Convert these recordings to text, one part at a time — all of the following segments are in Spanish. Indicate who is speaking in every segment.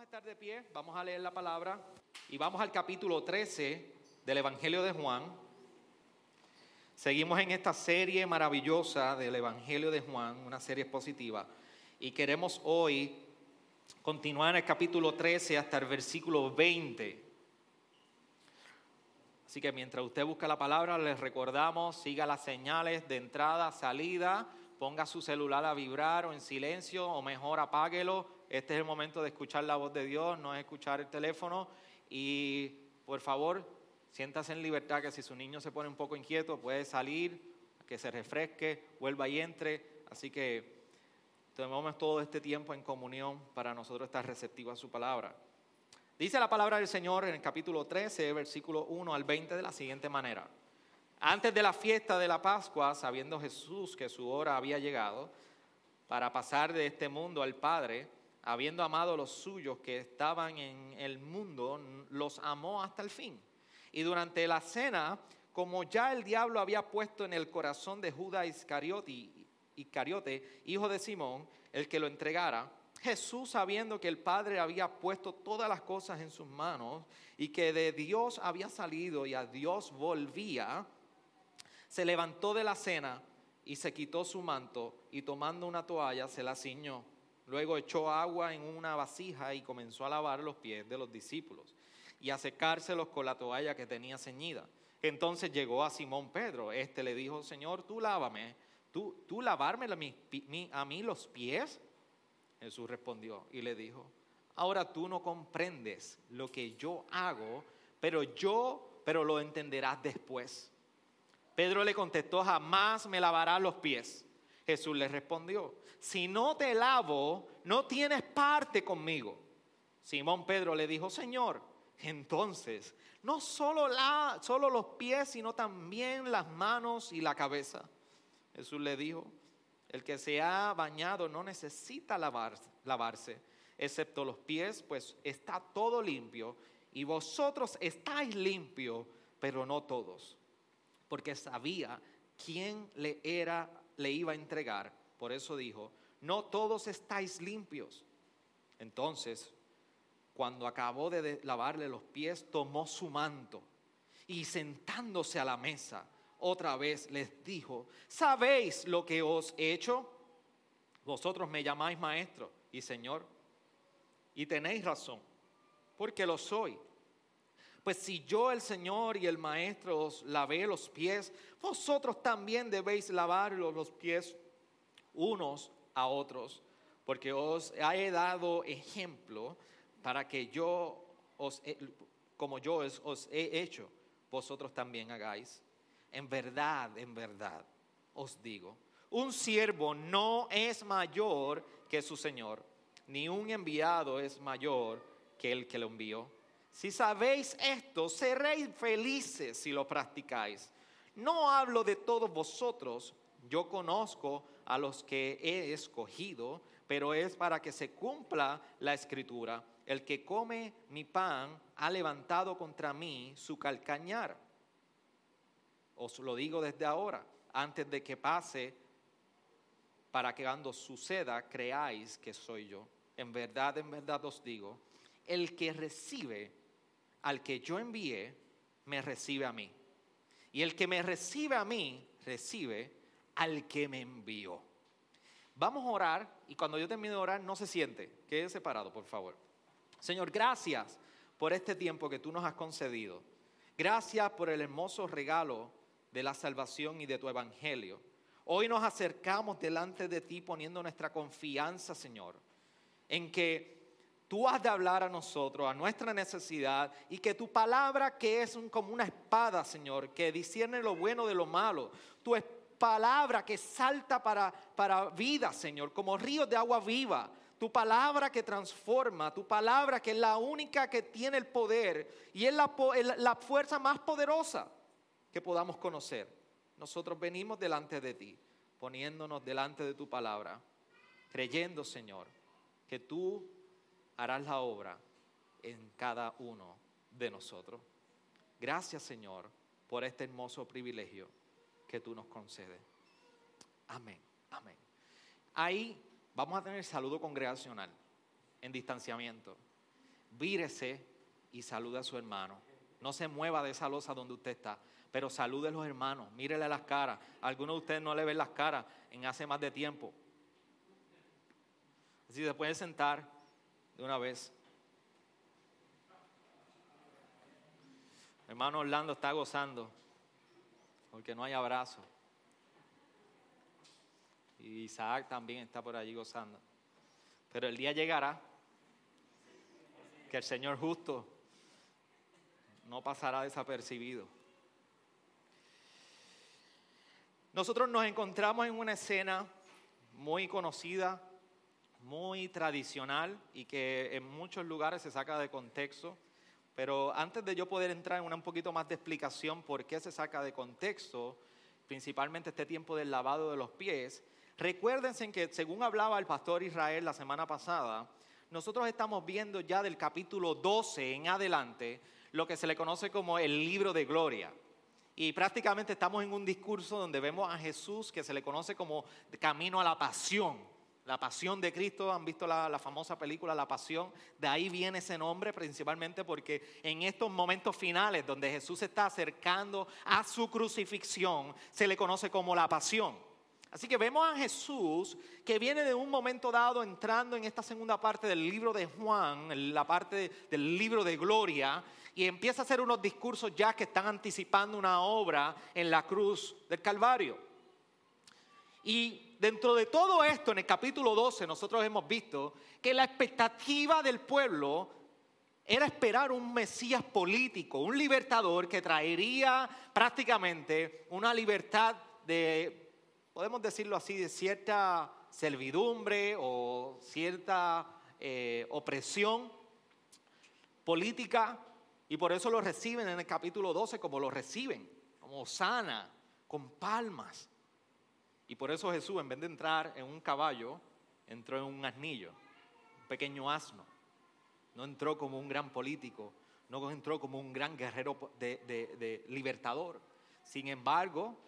Speaker 1: Vamos a estar de pie, vamos a leer la palabra y vamos al capítulo 13 del Evangelio de Juan. Seguimos en esta serie maravillosa del Evangelio de Juan, una serie expositiva, y queremos hoy continuar en el capítulo 13 hasta el versículo 20. Así que mientras usted busca la palabra, les recordamos, siga las señales de entrada, salida, ponga su celular a vibrar o en silencio, o mejor apáguelo este es el momento de escuchar la voz de Dios, no es escuchar el teléfono. Y por favor, siéntase en libertad que si su niño se pone un poco inquieto, puede salir, que se refresque, vuelva y entre. Así que tomemos todo este tiempo en comunión para nosotros estar receptivos a su palabra. Dice la palabra del Señor en el capítulo 13, versículo 1 al 20 de la siguiente manera. Antes de la fiesta de la Pascua, sabiendo Jesús que su hora había llegado para pasar de este mundo al Padre, habiendo amado a los suyos que estaban en el mundo, los amó hasta el fin. Y durante la cena, como ya el diablo había puesto en el corazón de Judas Iscariote, Iscariote, hijo de Simón, el que lo entregara, Jesús, sabiendo que el Padre había puesto todas las cosas en sus manos y que de Dios había salido y a Dios volvía, se levantó de la cena y se quitó su manto y tomando una toalla se la ciñó Luego echó agua en una vasija y comenzó a lavar los pies de los discípulos y a secárselos con la toalla que tenía ceñida. Entonces llegó a Simón Pedro. Este le dijo, Señor, tú lávame, tú, tú lavarme a mí los pies. Jesús respondió y le dijo, ahora tú no comprendes lo que yo hago, pero yo, pero lo entenderás después. Pedro le contestó, jamás me lavarás los pies. Jesús le respondió, si no te lavo, no tienes parte conmigo. Simón Pedro le dijo, Señor, entonces, no solo, los pies, sino también las manos y la cabeza. Jesús le dijo, el que se ha bañado no necesita lavarse, lavarse, excepto los pies, pues está todo limpio. Y vosotros estáis limpios, pero no todos. Porque sabía quién le era le iba a entregar. Por eso dijo, no todos estáis limpios. Entonces, cuando acabó de lavarle los pies, tomó su manto y sentándose a la mesa, otra vez les dijo, ¿sabéis lo que os he hecho? Vosotros me llamáis maestro y señor, y tenéis razón, porque lo soy. Pues si yo el Señor y el Maestro os lavé los pies, vosotros también debéis lavar los pies unos a otros, porque os he dado ejemplo para que yo os, como yo os he hecho, vosotros también hagáis. En verdad, en verdad, os digo, un siervo no es mayor que su Señor, ni un enviado es mayor que el que lo envió. Si sabéis esto, seréis felices si lo practicáis. No hablo de todos vosotros, yo conozco a los que he escogido, pero es para que se cumpla la escritura. El que come mi pan ha levantado contra mí su calcañar. Os lo digo desde ahora, antes de que pase, para que cuando suceda creáis que soy yo. En verdad, en verdad os digo, el que recibe al que yo envié, me recibe a mí. Y el que me recibe a mí, recibe al que me envió. Vamos a orar y cuando yo termine de orar, no se siente. Quede separado, por favor. Señor, gracias por este tiempo que tú nos has concedido. Gracias por el hermoso regalo de la salvación y de tu evangelio. Hoy nos acercamos delante de ti poniendo nuestra confianza, Señor, en que tú has de hablar a nosotros, a nuestra necesidad, y que tu palabra, que es como una espada, Señor, que discierne lo bueno de lo malo, tu palabra que salta para, para vida, Señor, como ríos de agua viva, tu palabra que transforma, tu palabra que es la única que tiene el poder y es la, la fuerza más poderosa que podamos conocer. Nosotros venimos delante de ti, poniéndonos delante de tu palabra, creyendo, Señor, que tú harás la obra en cada uno de nosotros. Gracias Señor por este hermoso privilegio que tú nos concedes. Amén, amén. Ahí vamos a tener saludo congregacional en distanciamiento. vírese y saluda a su hermano. No se mueva de esa losa donde usted está, pero salude a los hermanos, mírele las caras. algunos de ustedes no le ven las caras en hace más de tiempo. Así se puede sentar de una vez. hermano Orlando está gozando porque no hay abrazo. Y Isaac también está por allí gozando. Pero el día llegará que el Señor justo no pasará desapercibido. Nosotros nos encontramos en una escena muy conocida, muy tradicional y que en muchos lugares se saca de contexto. Pero antes de yo poder entrar en un poquito más de explicación por qué se saca de contexto, principalmente este tiempo del lavado de los pies, recuérdense que según hablaba el pastor Israel la semana pasada, nosotros estamos viendo ya del capítulo 12 en adelante lo que se le conoce como el libro de gloria. Y prácticamente estamos en un discurso donde vemos a Jesús que se le conoce como camino a la pasión. La pasión de Cristo, han visto la, famosa película La Pasión, de ahí viene ese nombre principalmente porque en estos momentos finales donde Jesús se está acercando a su crucifixión, se le conoce como la pasión. Así que vemos a Jesús que viene de un momento dado entrando en esta segunda parte del libro de Juan, la parte del libro de gloria, y empieza a hacer unos discursos ya que están anticipando una obra en la cruz del Calvario. Y dentro de todo esto, en el capítulo 12, nosotros hemos visto que la expectativa del pueblo era esperar un Mesías político, un libertador que traería prácticamente una libertad de podemos decirlo así, de cierta servidumbre o cierta eh, opresión política y por eso lo reciben en el capítulo 12 como lo reciben, como sana, con palmas. Y por eso Jesús, en vez de entrar en un caballo, entró en un asnillo, un pequeño asno. No entró como un gran político, no entró como un gran guerrero de, libertador. Sin embargo,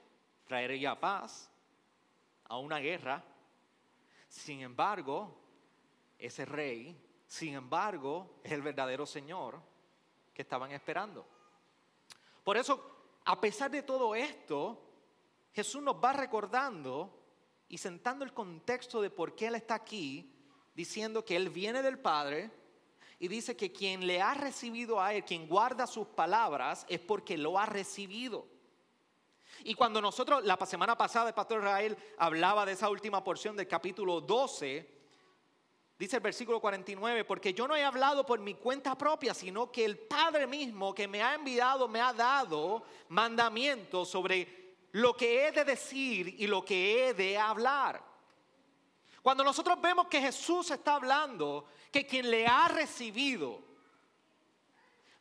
Speaker 1: traería paz, a una guerra. Sin embargo, ese rey, sin embargo, es el verdadero Señor que estaban esperando. Por eso, a pesar de todo esto, Jesús nos va recordando y sentando el contexto de por qué Él está aquí, diciendo que Él viene del Padre y dice que quien le ha recibido a Él, quien guarda sus palabras, es porque lo ha recibido. Y cuando nosotros, la semana pasada el pastor Israel hablaba de esa última porción del capítulo 12, dice el versículo 49, porque yo no he hablado por mi cuenta propia, sino que el Padre mismo que me ha enviado me ha dado mandamientos sobre lo que he de decir y lo que he de hablar. Cuando nosotros vemos que Jesús está hablando, que quien le ha recibido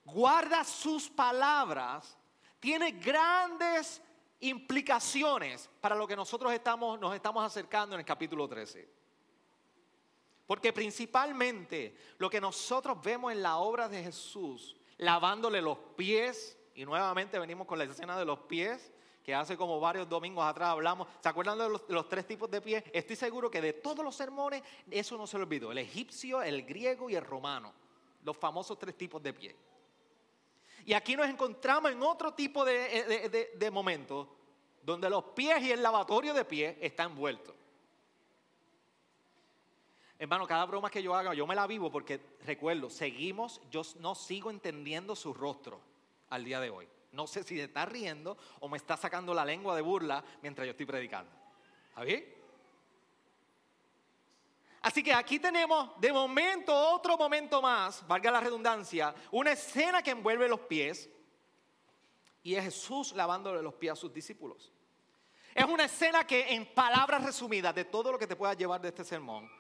Speaker 1: guarda sus palabras, tiene grandes implicaciones para lo que nosotros estamos, nos estamos acercando en el capítulo 13. Porque principalmente lo que nosotros vemos en la obra de Jesús, lavándole los pies, y nuevamente venimos con la escena de los pies, que hace como varios domingos atrás hablamos, ¿se acuerdan de los, de tres tipos de pies? Estoy seguro que de todos los sermones eso no se lo olvidó, el egipcio, el griego y el romano, los famosos tres tipos de pies. Y aquí nos encontramos en otro tipo de, de, momentos donde los pies y el lavatorio de pies están envueltos. Hermano, cada broma que yo haga, yo me la vivo porque recuerdo, seguimos, yo no sigo entendiendo su rostro al día de hoy. No sé si se está riendo o me está sacando la lengua de burla mientras yo estoy predicando. ¿Está? Así que aquí tenemos de momento otro momento más, valga la redundancia, una escena que envuelve los pies y es Jesús lavándole los pies a sus discípulos. Es una escena que en palabras resumidas de todo lo que te pueda llevar de este sermón,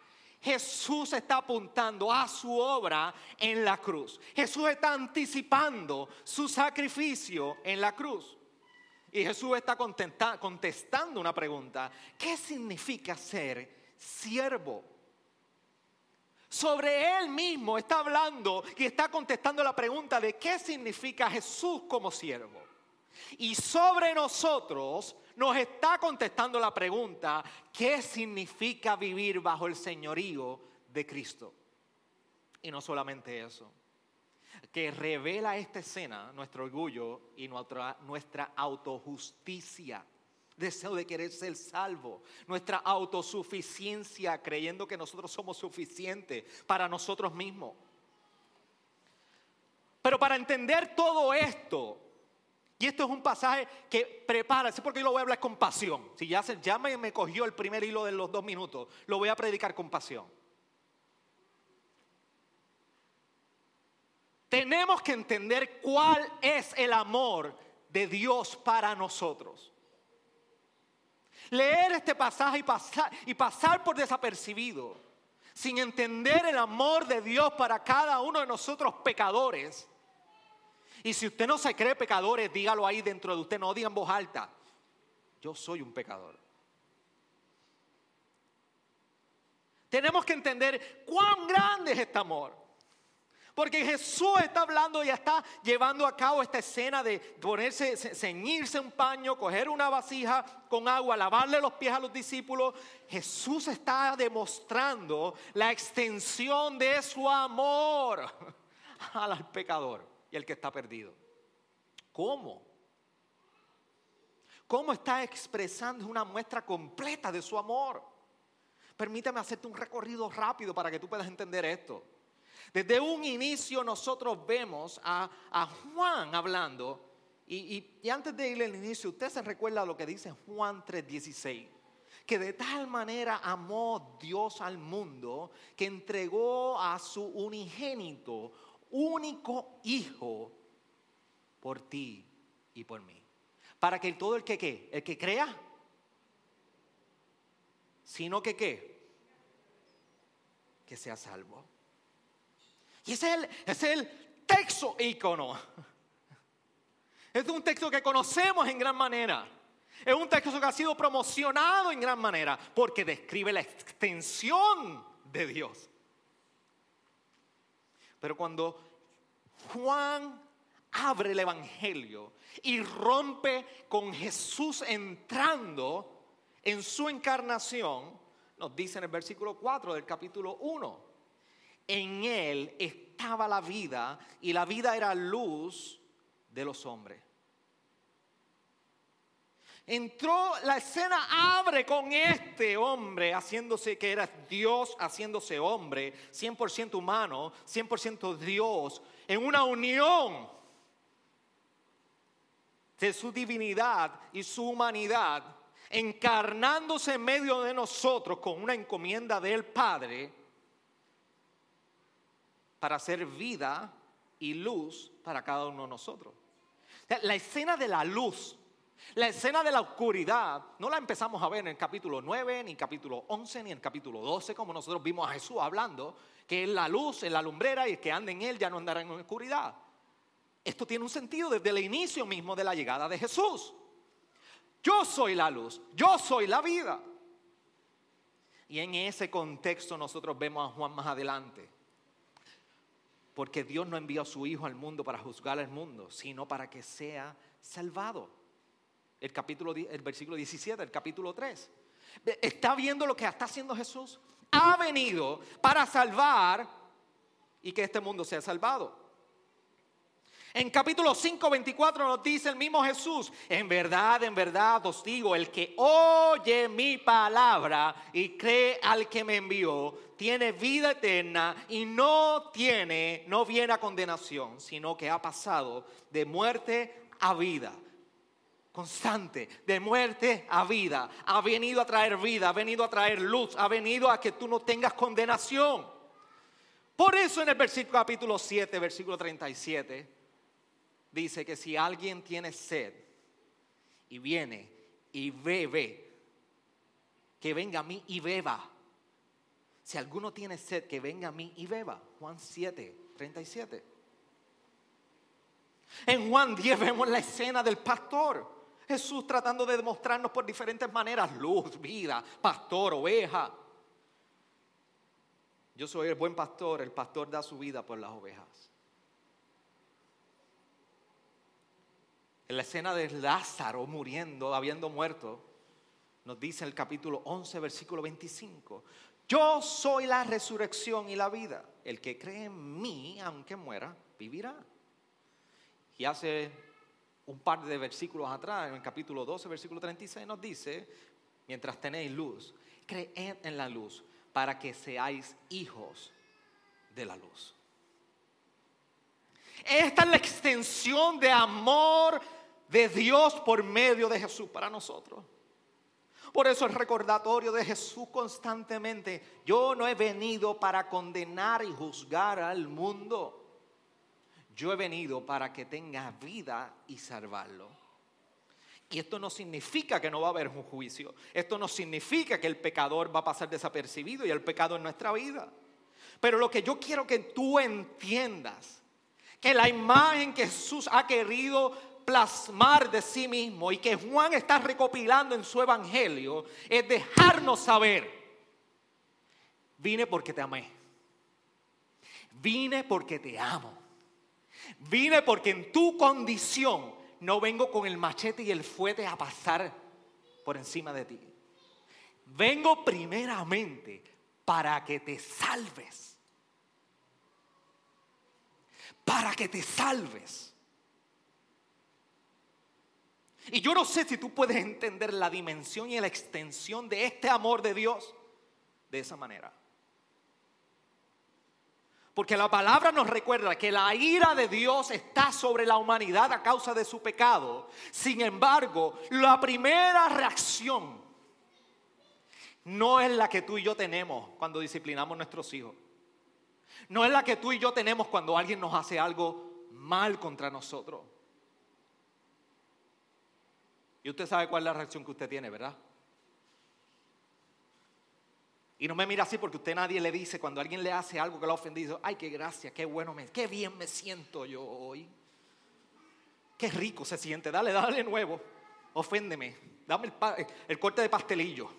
Speaker 1: Jesús está apuntando a su obra en la cruz. Jesús está anticipando su sacrificio en la cruz. Y Jesús está contestando una pregunta. ¿Qué significa ser siervo? sobre él mismo está hablando y está contestando la pregunta de qué significa Jesús como siervo. Y sobre nosotros nos está contestando la pregunta, ¿qué significa vivir bajo el señorío de Cristo? Y no solamente eso, que revela esta escena nuestro orgullo y nuestra, nuestra autojusticia deseo de querer ser salvo, nuestra autosuficiencia creyendo que nosotros somos suficientes para nosotros mismos. Pero para entender todo esto, y esto es un pasaje que prepárase porque yo lo voy a hablar con pasión. Si ya, se, ya me, me cogió el primer hilo de los dos minutos, lo voy a predicar con pasión. Tenemos que entender cuál es el amor de Dios para nosotros. Leer este pasaje y pasar, y pasar por desapercibido, sin entender el amor de Dios para cada uno de nosotros pecadores, y si usted no se cree pecadores, dígalo ahí dentro de usted, no diga en voz alta. Yo soy un pecador. Tenemos que entender cuán grande es este amor. Porque Jesús está hablando y está llevando a cabo esta escena de ponerse, ceñirse un paño, coger una vasija con agua, lavarle los pies a los discípulos. Jesús está demostrando la extensión de su amor al pecador y el que está perdido. ¿Cómo? ¿Cómo está expresando una muestra completa de su amor? Permítame hacerte un recorrido rápido para que tú puedas entender esto. Desde un inicio nosotros vemos a, Juan hablando, y, y, antes de ir al inicio, usted se recuerda lo que dice Juan 3:16, que de tal manera amó Dios al mundo que entregó a su unigénito único hijo por ti y por mí. Para que todo el que qué, el que crea, sino que qué, que sea salvo. Y ese es el, es el texto ícono. Es un texto que conocemos en gran manera. Es un texto que ha sido promocionado en gran manera porque describe la extensión de Dios. Pero cuando Juan abre el Evangelio y rompe con Jesús entrando en su encarnación, nos dice en el versículo 4 del capítulo 1, en él estaba la vida y la vida era luz de los hombres entró, la escena abre con este hombre haciéndose que era Dios haciéndose hombre, 100% humano, 100% Dios, en una unión de su divinidad y su humanidad, encarnándose en medio de nosotros con una encomienda del Padre para hacer vida y luz para cada uno de nosotros. La escena de la luz la escena de la oscuridad no la empezamos a ver en el capítulo 9, ni en el capítulo 11, ni en el capítulo 12, como nosotros vimos a Jesús hablando, que es la luz, es la lumbrera y el que anda en él ya no andará en oscuridad. Esto tiene un sentido desde el inicio mismo de la llegada de Jesús. Yo soy la luz, yo soy la vida. Y en ese contexto nosotros vemos a Juan más adelante. Porque Dios no envió a su Hijo al mundo para juzgar al mundo, sino para que sea salvado el capítulo, el versículo 17, el capítulo 3. Está viendo lo que está haciendo Jesús. Ha venido para salvar y que este mundo sea salvado. En capítulo 5, 24 nos dice el mismo Jesús, en verdad, en verdad os digo, el que oye mi palabra y cree al que me envió, tiene vida eterna y no tiene, no viene a condenación, sino que ha pasado de muerte a vida constante, de muerte a vida. Ha venido a traer vida, ha venido a traer luz, ha venido a que tú no tengas condenación. Por eso en el versículo capítulo 7, versículo 37, dice que si alguien tiene sed y viene y bebe, que venga a mí y beba. Si alguno tiene sed, que venga a mí y beba. Juan 7, 37. En Juan 10 vemos la escena del pastor Jesús tratando de demostrarnos por diferentes maneras, luz, vida, pastor, oveja. Yo soy el buen pastor, el pastor da su vida por las ovejas. En la escena de Lázaro muriendo, habiendo muerto, nos dice el capítulo 11, versículo 25, Yo soy la resurrección y la vida. El que cree en mí, aunque muera, vivirá. Y hace un par de versículos atrás, en el capítulo 12, versículo 36, nos dice, mientras tenéis luz, creed en la luz para que seáis hijos de la luz. Esta es la extensión de amor de Dios por medio de Jesús para nosotros. Por eso el recordatorio de Jesús constantemente, yo no he venido para condenar y juzgar al mundo. Yo he venido para que tenga vida y salvarlo. Y esto no significa que no va a haber un juicio. Esto no significa que el pecador va a pasar desapercibido y el pecado en nuestra vida. Pero lo que yo quiero que tú entiendas, que la imagen que Jesús ha querido plasmar de sí mismo y que Juan está recopilando en su evangelio es dejarnos saber, vine porque te amé, vine porque te amo, vine porque en tu condición no vengo con el machete y el fuete a pasar por encima de ti. Vengo primeramente para que te salves. Para que te salves. Y yo no sé si tú puedes entender la dimensión y la extensión de este amor de Dios de esa manera. Porque la palabra nos recuerda que la ira de Dios está sobre la humanidad a causa de su pecado. Sin embargo, la primera reacción no es la que tú y yo tenemos cuando disciplinamos a nuestros hijos. No es la que tú y yo tenemos cuando alguien nos hace algo mal contra nosotros. Y usted sabe cuál es la reacción que usted tiene, ¿verdad? Y no me mira así porque usted nadie le dice cuando alguien le hace algo que lo ha ofendido, ay, qué gracia, qué bueno, me, qué bien me siento yo hoy. Qué rico se siente, dale, dale nuevo, oféndeme, dame el, el corte de pastelillo.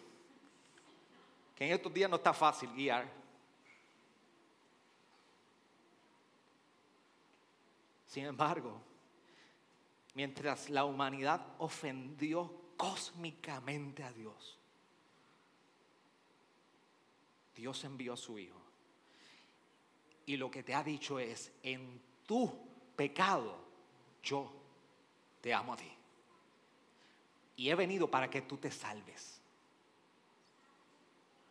Speaker 1: Que en estos días no está fácil guiar. Sin embargo, mientras la humanidad ofendió cósmicamente a Dios, Dios envió a su Hijo. Y lo que te ha dicho es, en tu pecado, yo te amo a ti. Y he venido para que tú te salves.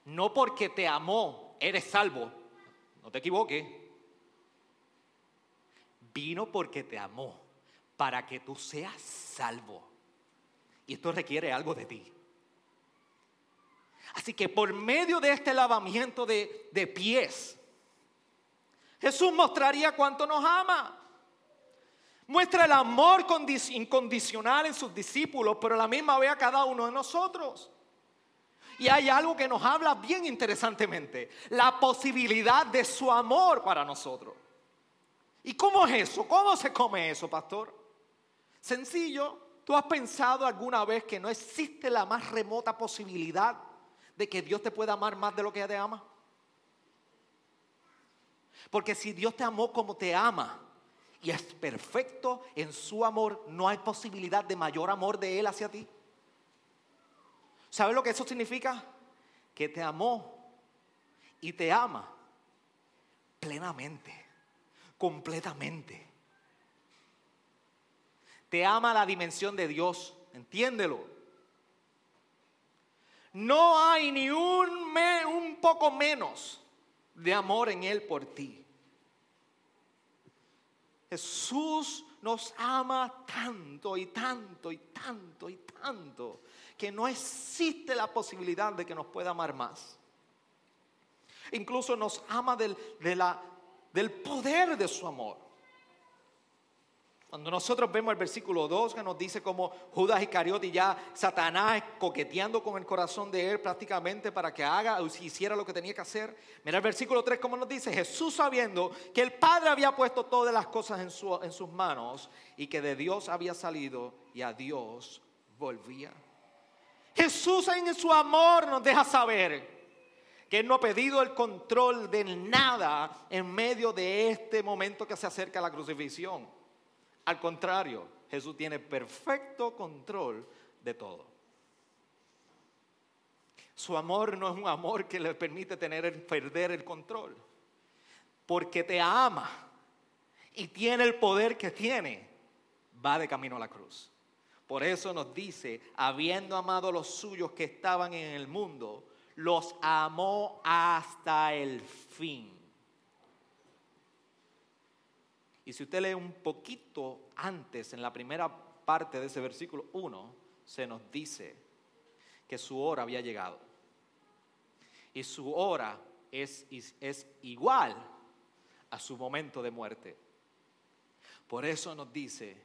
Speaker 1: No porque te amó, eres salvo. No te equivoques. Vino porque te amó para que tú seas salvo. Y esto requiere algo de ti. Así que por medio de este lavamiento de, de pies, Jesús mostraría cuánto nos ama. Muestra el amor incondicional en sus discípulos, pero la misma vez a cada uno de nosotros. Y hay algo que nos habla bien interesantemente, la posibilidad de su amor para nosotros. ¿Y cómo es eso? ¿Cómo se come eso, pastor? Sencillo, ¿tú has pensado alguna vez que no existe la más remota posibilidad de que Dios te pueda amar más de lo que te ama? Porque si Dios te amó como te ama y es perfecto en su amor, no hay posibilidad de mayor amor de Él hacia ti. ¿Sabes lo que eso significa? Que te amó y te ama plenamente, completamente. Te ama la dimensión de Dios, entiéndelo. No hay ni un, un poco menos de amor en Él por ti. Jesús nos ama tanto y tanto y tanto y tanto que no existe la posibilidad de que nos pueda amar más. Incluso nos ama del, del poder de su amor. Cuando nosotros vemos el versículo 2 que nos dice como Judas Iscariote ya Satanás coqueteando con el corazón de él prácticamente para que haga o hiciera lo que tenía que hacer. Mira el versículo 3 como nos dice, Jesús sabiendo que el Padre había puesto todas las cosas en, su, en sus manos y que de Dios había salido y a Dios volvía. Jesús en su amor nos deja saber que Él no ha pedido el control de nada en medio de este momento que se acerca a la crucifixión. Al contrario, Jesús tiene perfecto control de todo. Su amor no es un amor que le permite tener perder el control. Porque te ama y tiene el poder que tiene, va de camino a la cruz. Por eso nos dice, habiendo amado a los suyos que estaban en el mundo, los amó hasta el fin. Y si usted lee un poquito antes, en la primera parte de ese versículo 1, se nos dice que su hora había llegado. Y su hora es, es igual a su momento de muerte. Por eso nos dice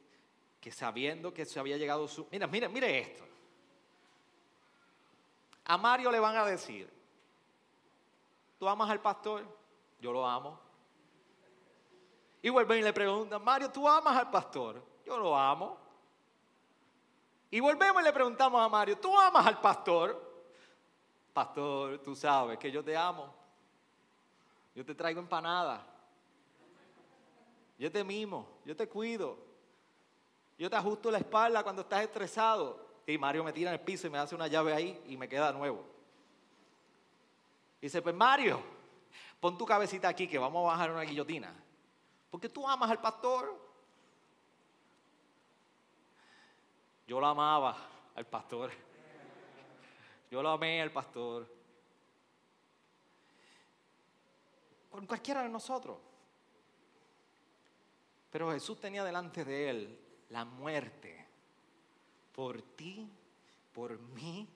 Speaker 1: que sabiendo que se había llegado su... Mira, mire, mire esto. A Mario le van a decir, ¿tú amas al pastor? Yo lo amo. Y vuelven y le preguntan, Mario, ¿tú amas al pastor? Yo lo amo. Y volvemos y le preguntamos a Mario, ¿tú amas al pastor? Pastor, tú sabes que yo te amo. Yo te traigo empanada. Yo te mimo, yo te cuido. Yo te ajusto la espalda cuando estás estresado. Y Mario me tira en el piso y me hace una llave ahí y me queda nuevo. Y dice, pues Mario, pon tu cabecita aquí que vamos a bajar una guillotina. Porque tú amas al pastor. Yo lo amaba al pastor. Yo lo amé al pastor. Con cualquiera de nosotros. Pero Jesús tenía delante de él la muerte por ti, por mí.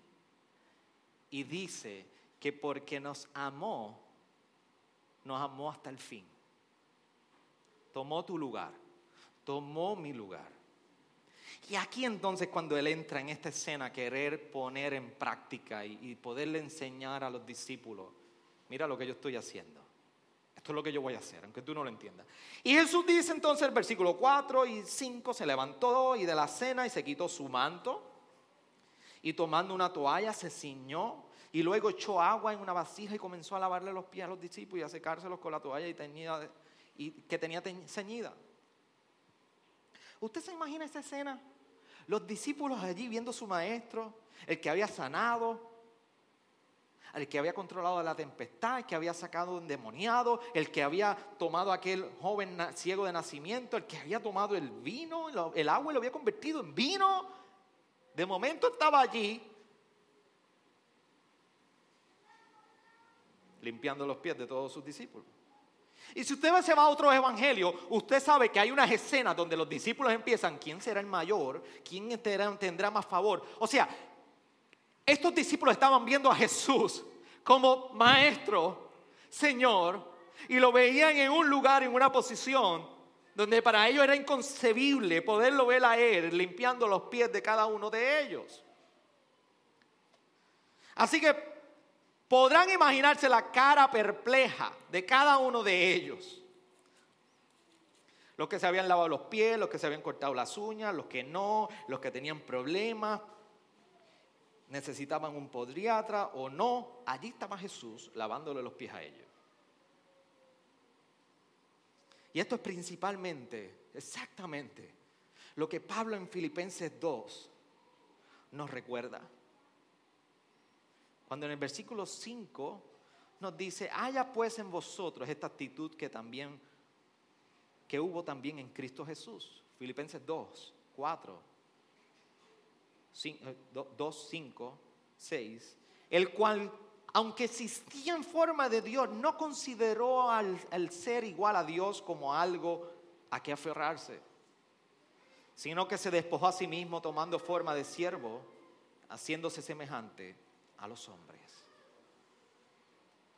Speaker 1: Y dice que porque nos amó, nos amó hasta el fin. Tomó tu lugar, tomó mi lugar. Y aquí entonces cuando él entra en esta escena, querer poner en práctica y, poderle enseñar a los discípulos, mira lo que yo estoy haciendo. Esto es lo que yo voy a hacer, aunque tú no lo entiendas. Y Jesús dice entonces el versículo 4 y 5, se levantó y de la cena y se quitó su manto y tomando una toalla se ciñó y luego echó agua en una vasija y comenzó a lavarle los pies a los discípulos y a secárselos con la toalla y tenía, y, que tenía ceñida. ¿Usted se imagina esa escena? Los discípulos allí viendo a su maestro, el que había sanado, el que había controlado la tempestad, el que había sacado un demoniado, el que había tomado aquel joven ciego de nacimiento, el que había tomado el vino, el agua y lo había convertido en vino. De momento estaba allí limpiando los pies de todos sus discípulos. Y si usted se va a otro evangelio, usted sabe que hay unas escenas donde los discípulos empiezan, ¿quién será el mayor? ¿Quién tendrá más favor? O sea, estos discípulos estaban viendo a Jesús como maestro, Señor, y lo veían en un lugar, en una posición donde para ellos era inconcebible poderlo ver a él limpiando los pies de cada uno de ellos. Así que podrán imaginarse la cara perpleja de cada uno de ellos. Los que se habían lavado los pies, los que se habían cortado las uñas, los que no, los que tenían problemas, necesitaban un podiatra o no. Allí estaba Jesús lavándole los pies a ellos. Y esto es principalmente, exactamente, lo que Pablo en Filipenses 2 nos recuerda. Cuando en el versículo 5 nos dice, haya pues en vosotros esta actitud que también, que hubo también en Cristo Jesús. Filipenses 2, 4, 2, 5, 6, el cual, aunque existía en forma de Dios, no consideró al, al ser igual a Dios como algo a que aferrarse, sino que se despojó a sí mismo tomando forma de siervo, haciéndose semejante a los hombres.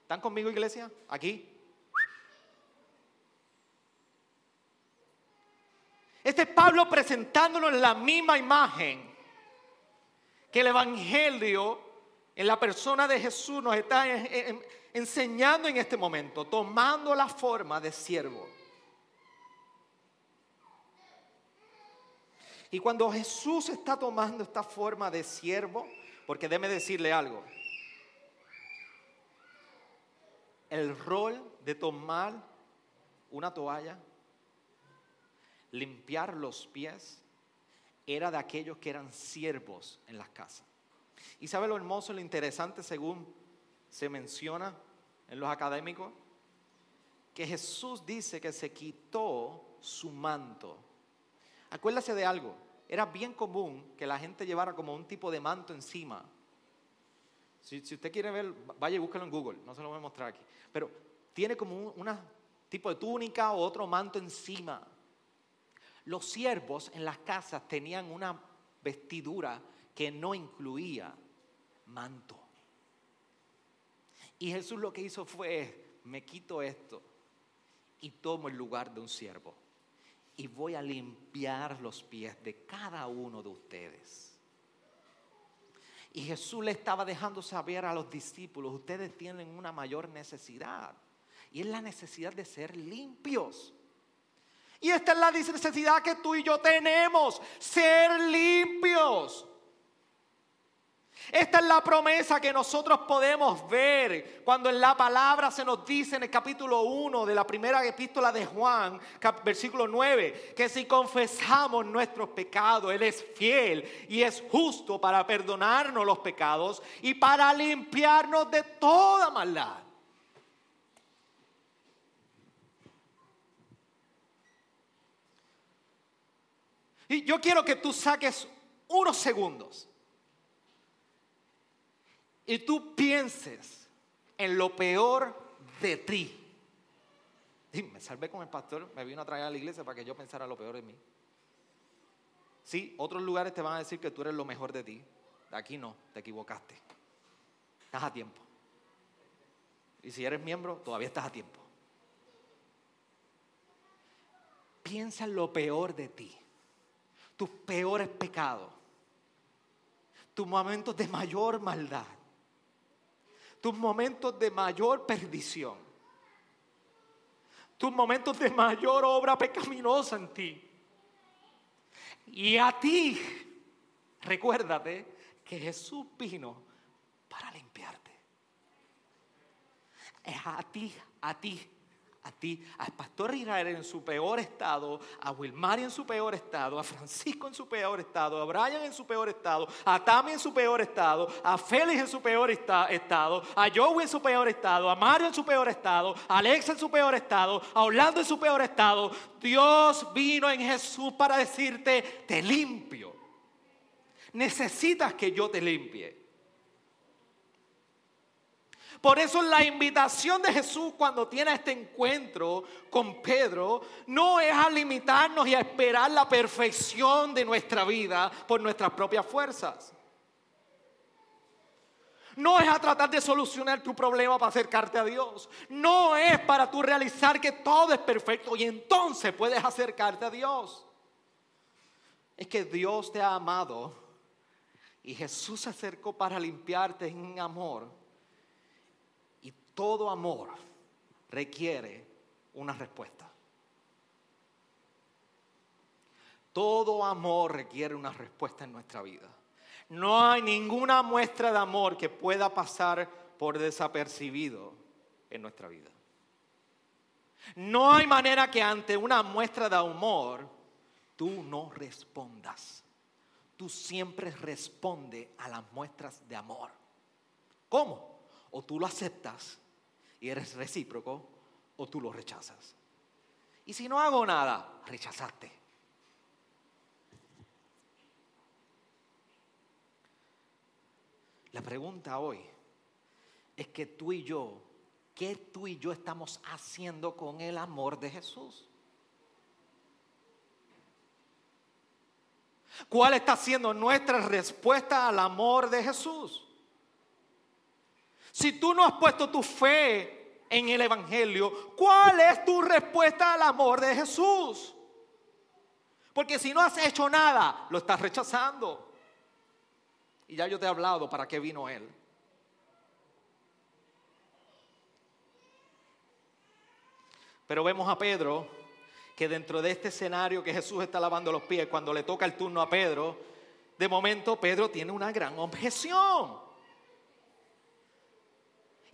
Speaker 1: ¿Están conmigo, iglesia? Aquí. Este es Pablo presentándonos la misma imagen que el Evangelio en la persona de Jesús nos está enseñando en este momento, tomando la forma de siervo. Y cuando Jesús está tomando esta forma de siervo, porque déme decirle algo. El rol de tomar una toalla, limpiar los pies, era de aquellos que eran siervos en las casas. ¿Y sabe lo hermoso, lo interesante según se menciona en los académicos? Que Jesús dice que se quitó su manto. Acuérdase de algo, era bien común que la gente llevara como un tipo de manto encima. Si, usted quiere ver, vaya y búsquelo en Google, no se lo voy a mostrar aquí. Pero tiene como un tipo de túnica o otro manto encima. Los siervos en las casas tenían una vestidura que no incluía manto. Y Jesús lo que hizo fue, me quito esto y tomo el lugar de un siervo y voy a limpiar los pies de cada uno de ustedes. Y Jesús le estaba dejando saber a los discípulos, ustedes tienen una mayor necesidad. Y es la necesidad de ser limpios. Y esta es la necesidad que tú y yo tenemos, ser limpios. Esta es la promesa que nosotros podemos ver cuando en la palabra se nos dice en el capítulo 1 de la primera epístola de Juan, versículo 9, que si confesamos nuestros pecados, Él es fiel y es justo para perdonarnos los pecados y para limpiarnos de toda maldad. Y yo quiero que tú saques unos segundos y tú pienses en lo peor de ti. Me salvé con el pastor, me vino a traer a la iglesia para que yo pensara lo peor de mí. Sí, otros lugares te van a decir que tú eres lo mejor de ti. Aquí no, te equivocaste. Estás a tiempo. Y si eres miembro, todavía estás a tiempo. Piensa en lo peor de ti, tus peores pecados, tus momentos de mayor maldad tus momentos de mayor perdición, tus momentos de mayor obra pecaminosa en ti. Y a ti, recuérdate que Jesús vino para limpiarte. Es a ti, a ti a ti, al pastor Israel en su peor estado, a Wilmari en su peor estado, a Francisco en su peor estado, a Brian en su peor estado, a Tami en su peor estado, a Félix en su peor estado, a Joey en su peor estado, a Mario en su peor estado, a Alexa en su peor estado, a Orlando en su peor estado. Dios vino en Jesús para decirte, te limpio. Necesitas que yo te limpie. Por eso la invitación de Jesús cuando tiene este encuentro con Pedro no es a limitarnos y a esperar la perfección de nuestra vida por nuestras propias fuerzas. No es a tratar de solucionar tu problema para acercarte a Dios. No es para tú realizar que todo es perfecto y entonces puedes acercarte a Dios. Es que Dios te ha amado y Jesús se acercó para limpiarte en amor todo amor requiere una respuesta. Todo amor requiere una respuesta en nuestra vida. No hay ninguna muestra de amor que pueda pasar por desapercibido en nuestra vida. No hay manera que ante una muestra de amor tú no respondas. Tú siempre respondes a las muestras de amor. ¿Cómo? O tú lo aceptas y eres recíproco o tú lo rechazas. Y si no hago nada, rechazaste. La pregunta hoy es que tú y yo, ¿qué tú y yo estamos haciendo con el amor de Jesús? ¿Cuál está siendo nuestra respuesta al amor de Jesús? Si tú no has puesto tu fe en el Evangelio, ¿cuál es tu respuesta al amor de Jesús? Porque si no has hecho nada, lo estás rechazando. Y ya yo te he hablado para qué vino Él. Pero vemos a Pedro que dentro de este escenario que Jesús está lavando los pies, cuando le toca el turno a Pedro, de momento Pedro tiene una gran objeción.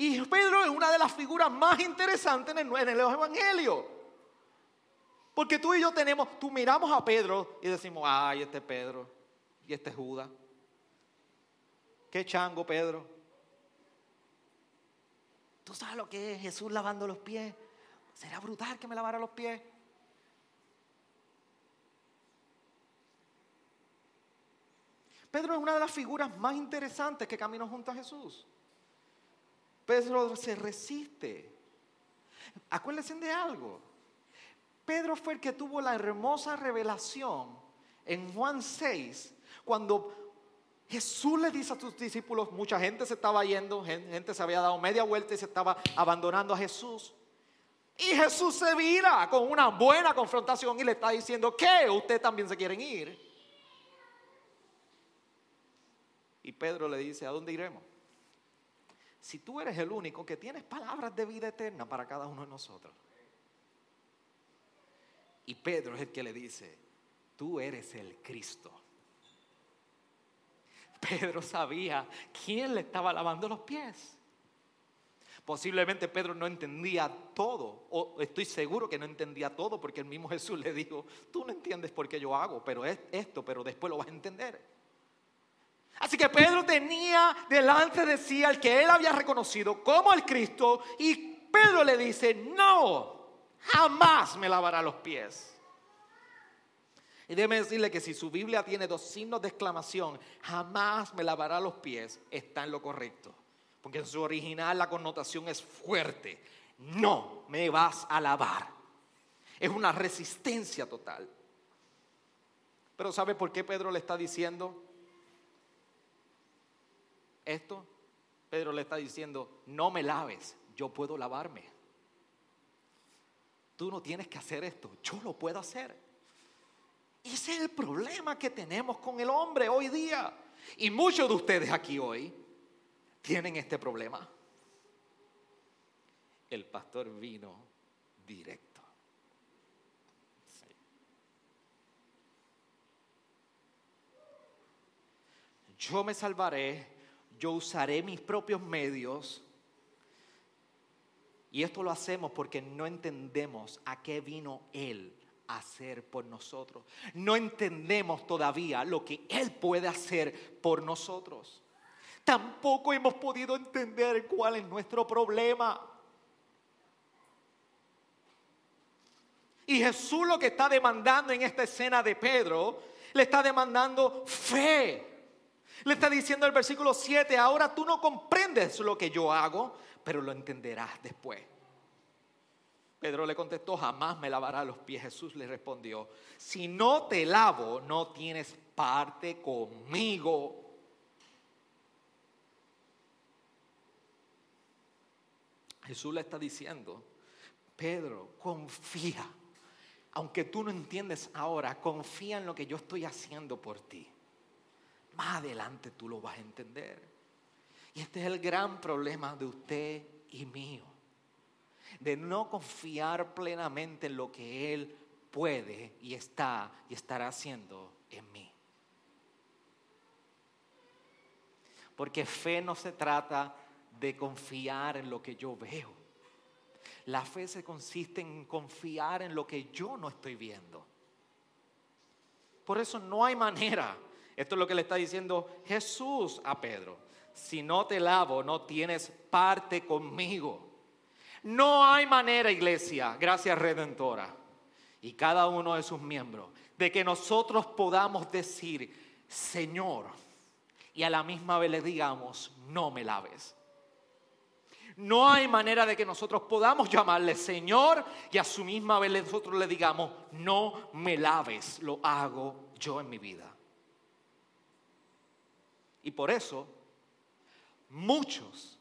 Speaker 1: Y Pedro es una de las figuras más interesantes en el, en Evangelio. Porque tú y yo tenemos, tú miramos a Pedro y decimos, ay, este es Pedro y este es Judas. Qué chango, Pedro.
Speaker 2: ¿Tú sabes lo que es Jesús lavando los pies? Será brutal que me lavara los pies.
Speaker 1: Pedro es una de las figuras más interesantes que caminó junto a Jesús. Pedro se resiste. Acuérdense de algo. Pedro fue el que tuvo la hermosa revelación en Juan 6, cuando Jesús le dice a sus discípulos, mucha gente se estaba yendo, gente se había dado media vuelta y se estaba abandonando a Jesús. Y Jesús se vira con una buena confrontación y le está diciendo que ustedes también se quieren ir. Y Pedro le dice, ¿a dónde iremos? Si tú eres el único que tienes palabras de vida eterna para cada uno de nosotros. Y Pedro es el que le dice, tú eres el Cristo. Pedro sabía quién le estaba lavando los pies. Posiblemente Pedro no entendía todo, o estoy seguro que no entendía todo, porque el mismo Jesús le dijo, tú no entiendes por qué yo hago, pero es esto, pero después lo vas a entender. Así que Pedro tenía delante de sí al que él había reconocido como el Cristo, y Pedro le dice, no, jamás me lavará los pies. Y déjeme decirle que si su Biblia tiene dos signos de exclamación, jamás me lavará los pies, está en lo correcto. Porque en su original la connotación es fuerte. No me vas a lavar. Es una resistencia total. Pero ¿sabe por qué Pedro le está diciendo esto? Pedro le está diciendo, no me laves, yo puedo lavarme. Tú no tienes que hacer esto, yo lo puedo hacer. Ese es el problema que tenemos con el hombre hoy día. Y muchos de ustedes aquí hoy tienen este problema. El pastor vino directo. Yo me salvaré, yo usaré mis propios medios y esto lo hacemos porque no entendemos a qué vino Él a hacer por nosotros. No entendemos todavía lo que Él puede hacer por nosotros. Tampoco hemos podido entender cuál es nuestro problema. Y Jesús lo que está demandando en esta escena de Pedro, le está demandando fe. Le está diciendo el versículo 7, ahora tú no comprendes lo que yo hago, pero lo entenderás después. Pedro le contestó, jamás me lavará los pies. Jesús le respondió, si no te lavo, no tienes parte conmigo. Jesús le está diciendo, Pedro, confía. Aunque tú no entiendes ahora, confía en lo que yo estoy haciendo por ti. Más adelante tú lo vas a entender. Y este es el gran problema de usted y mío. De no confiar plenamente en lo que Él puede y está y estará haciendo en mí. Porque fe no se trata de confiar en lo que yo veo. La fe se consiste en confiar en lo que yo no estoy viendo. Por eso no hay manera. Esto es lo que le está diciendo Jesús a Pedro si no te lavo, no tienes parte conmigo. No hay manera, iglesia, gracias Redentora, y cada uno de sus miembros, de que nosotros podamos decir, Señor, y a la misma vez le digamos, no me laves. No hay manera de que nosotros podamos llamarle Señor y a su misma vez nosotros le digamos, no me laves, lo hago yo en mi vida. Y por eso muchos,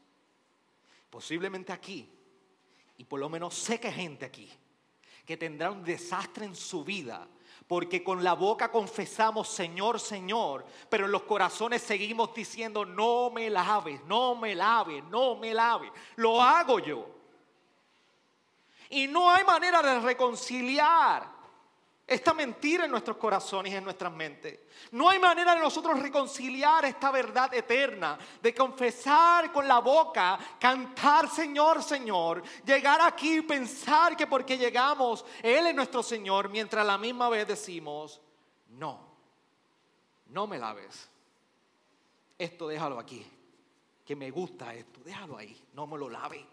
Speaker 1: posiblemente aquí, y por lo menos sé que gente aquí, que tendrá un desastre en su vida, porque con la boca confesamos Señor, Señor, pero en los corazones seguimos diciendo, no me laves, no me laves, no me laves, lo hago yo. Y no hay manera de reconciliar esta mentira en nuestros corazones y en nuestras mentes. No hay manera de nosotros reconciliar esta verdad eterna, de confesar con la boca, cantar Señor, Señor, llegar aquí y pensar que porque llegamos, Él es nuestro Señor, mientras a la misma vez decimos, no, no me laves, esto déjalo aquí, que me gusta esto, déjalo ahí, no me lo lave.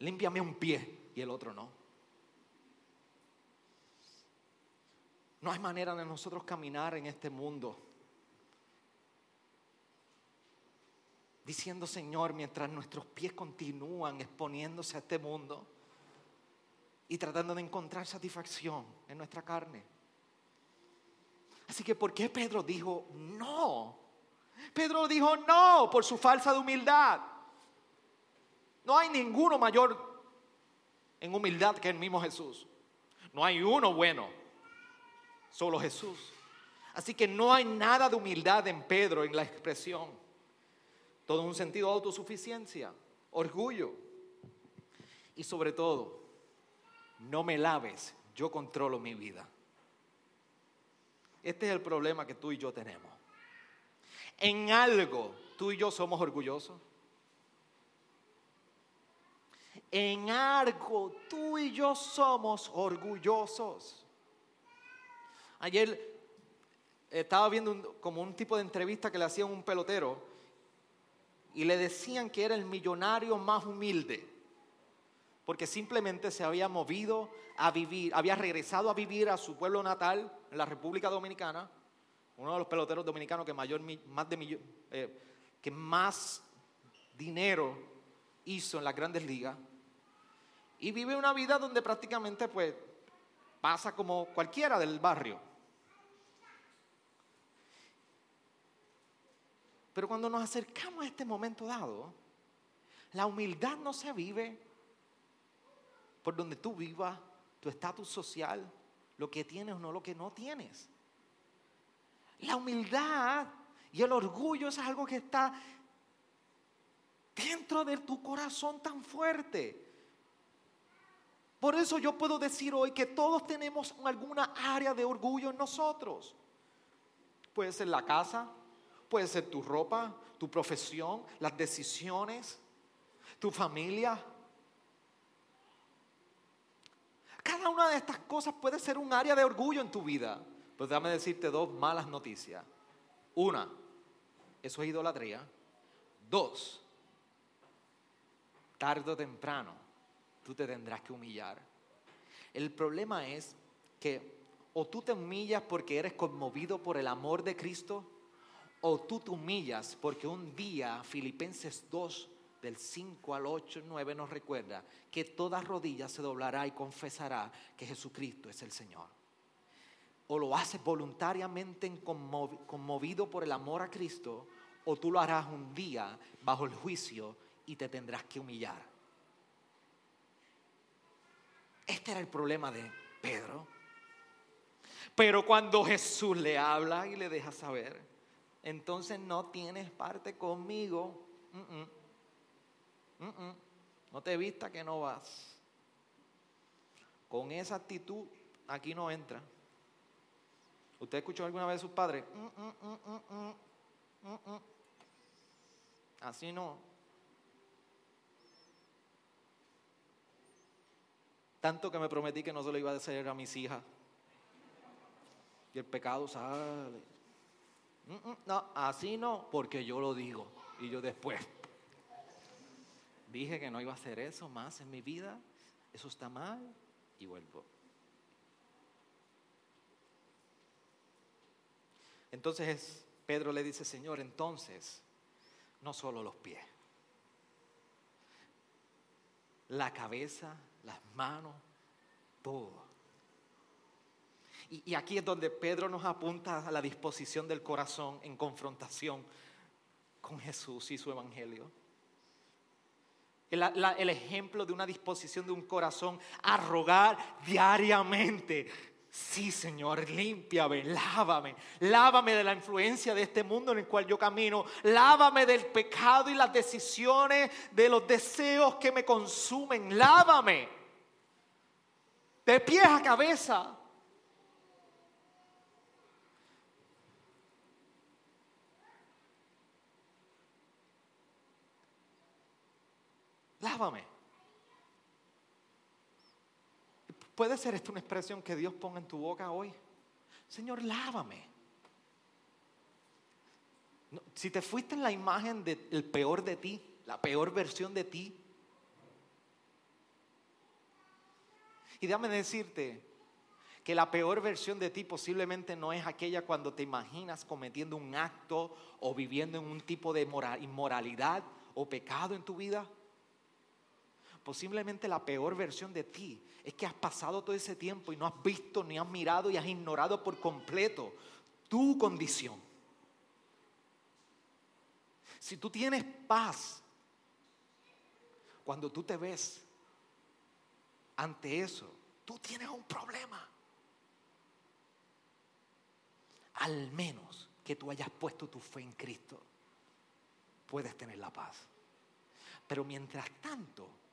Speaker 1: Límpiame un pie y el otro no. No hay manera de nosotros caminar en este mundo diciendo, Señor, mientras nuestros pies continúan exponiéndose a este mundo y tratando de encontrar satisfacción en nuestra carne. Así que, ¿por qué Pedro dijo no? Pedro dijo no por su falsa de humildad. No hay ninguno mayor en humildad que el mismo Jesús. No hay uno bueno, solo Jesús. Así que no hay nada de humildad en Pedro en la expresión todo un sentido de autosuficiencia, orgullo. Y sobre todo, no me laves, yo controlo mi vida. Este es el problema que tú y yo tenemos. En algo tú y yo somos orgullosos. En algo tú y yo somos orgullosos. Ayer estaba viendo como un tipo de entrevista que le hacían un pelotero y le decían que era el millonario más humilde, porque simplemente se había movido a vivir, había regresado a vivir a su pueblo natal, en la República Dominicana, uno de los peloteros dominicanos que, mayor, más, de, eh, que más dinero hizo en las grandes ligas, y vive una vida donde prácticamente pues pasa como cualquiera del barrio. Pero cuando nos acercamos a este momento dado, la humildad no se vive por donde tú vivas, tu estatus social, lo que tienes o no lo que no tienes. La humildad y el orgullo es algo que está dentro de tu corazón tan fuerte. Por eso yo puedo decir hoy que todos tenemos alguna área de orgullo en nosotros. Puede ser la casa, Puede ser tu ropa, tu profesión, las decisiones, tu familia. Cada una de estas cosas puede ser un área de orgullo en tu vida. Pues déjame decirte dos malas noticias. Una, eso es idolatría. Dos, tarde o temprano tú te tendrás que humillar. El problema es que o tú te humillas porque eres conmovido por el amor de Cristo o tú te humillas porque un día Filipenses 2 del 5 al 8, 9 nos recuerda que toda rodilla se doblará y confesará que Jesucristo es el Señor. O lo haces voluntariamente conmovido por el amor a Cristo, o tú lo harás un día bajo el juicio y te tendrás que humillar. Este era el problema de Pedro. Pero cuando Jesús le habla y le deja saber entonces no tienes parte conmigo. no te vista que no vas. Con esa actitud aquí no entra. ¿Usted escuchó alguna vez a sus padres? Así no. Tanto que me prometí que no se lo iba a decir a mis hijas. Y el pecado sale. No, así no, porque yo lo digo. Y yo después dije que no iba a hacer eso más en mi vida. Eso está mal y vuelvo. Entonces Pedro le dice, Señor, entonces, no solo los pies, la cabeza, las manos, todo. Y, aquí es donde Pedro nos apunta a la disposición del corazón en confrontación con Jesús y su evangelio. El, ejemplo de una disposición de un corazón a rogar diariamente. Sí, Señor, límpiame, lávame, lávame de la influencia de este mundo en el cual yo camino, lávame del pecado y las decisiones, de los deseos que me consumen, lávame de pies a cabeza. Lávame. ¿Puede ser esta una expresión que Dios ponga en tu boca hoy? Señor, lávame. Si te fuiste en la imagen del peor de ti, la peor versión de ti, y déjame decirte que la peor versión de ti posiblemente no es aquella cuando te imaginas cometiendo un acto o viviendo en un tipo de inmoralidad o pecado en tu vida. Posiblemente la peor versión de ti es que has pasado todo ese tiempo y no has visto ni has mirado y has ignorado por completo tu condición. Si tú tienes paz cuando tú te ves ante eso, tú tienes un problema. Al menos que tú hayas puesto tu fe en Cristo, puedes tener la paz. Pero mientras tanto,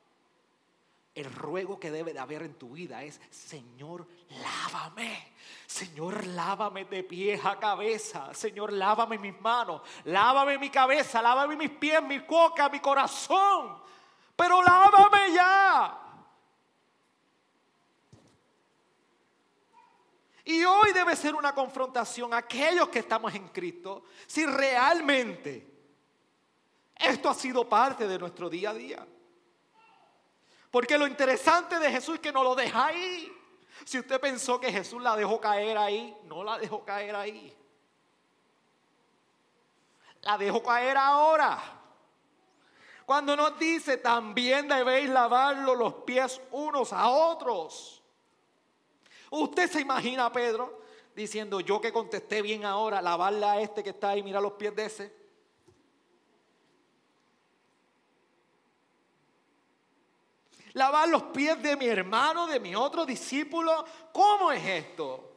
Speaker 1: el ruego que debe de haber en tu vida es, Señor, lávame. Señor, lávame de pies a cabeza. Señor, lávame mis manos. Lávame mi cabeza. Lávame mis pies, mi coca, mi corazón. Pero lávame ya. Y hoy debe ser una confrontación a aquellos que estamos en Cristo. Si realmente esto ha sido parte de nuestro día a día. Porque lo interesante de Jesús es que no lo deja ahí. Si usted pensó que Jesús la dejó caer ahí, no la dejó caer ahí. La dejó caer ahora. Cuando nos dice, también debéis lavarlo los pies unos a otros. Usted se imagina a Pedro diciendo, yo que contesté bien ahora, lavarle a este que está ahí, mira los pies de ese. Lavar los pies de mi hermano, de mi otro discípulo. ¿Cómo es esto?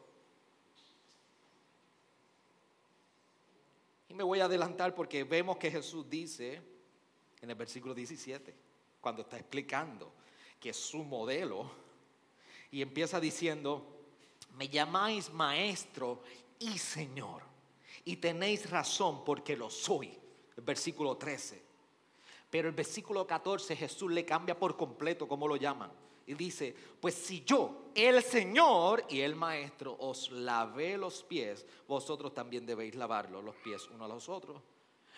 Speaker 1: Y me voy a adelantar porque vemos que Jesús dice en el versículo 17, cuando está explicando que es su modelo, y empieza diciendo, me llamáis maestro y señor, y tenéis razón porque lo soy. El versículo 13. Pero el versículo 14 Jesús le cambia por completo como lo llaman. Y dice, pues si yo, el Señor y el Maestro, os lavé los pies, vosotros también debéis lavarlos los pies uno a los otros.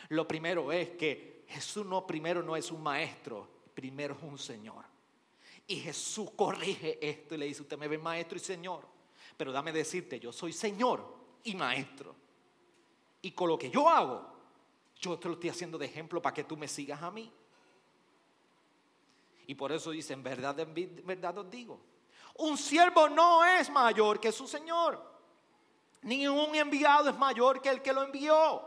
Speaker 1: Lo primero es que Jesús no primero no es un maestro, primero es un Señor. Y Jesús corrige esto y le dice, usted me ve maestro y Señor, pero dame decirte, yo soy Señor y maestro. Y con lo que yo hago, yo te lo estoy haciendo de ejemplo para que tú me sigas a mí. Y por eso dice, en verdad, en verdad os digo, un siervo no es mayor que su Señor, ni un enviado es mayor que el que lo envió.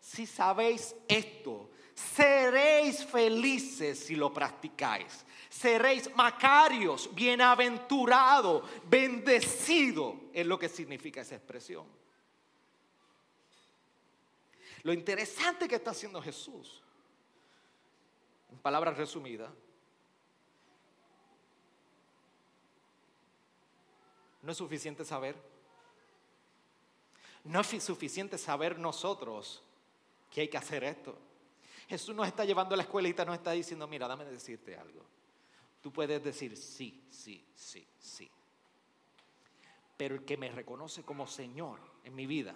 Speaker 1: Si sabéis esto, seréis felices si lo practicáis. Seréis macarios, bienaventurados, bendecidos, es lo que significa esa expresión. Lo interesante que está haciendo Jesús, en palabras resumidas, no es suficiente saber. No es suficiente saber nosotros que hay que hacer esto. Jesús nos está llevando a la escuelita, nos está diciendo, mira, dame decirte algo. Tú puedes decir sí, sí, sí, sí. Pero el que me reconoce como Señor en mi vida,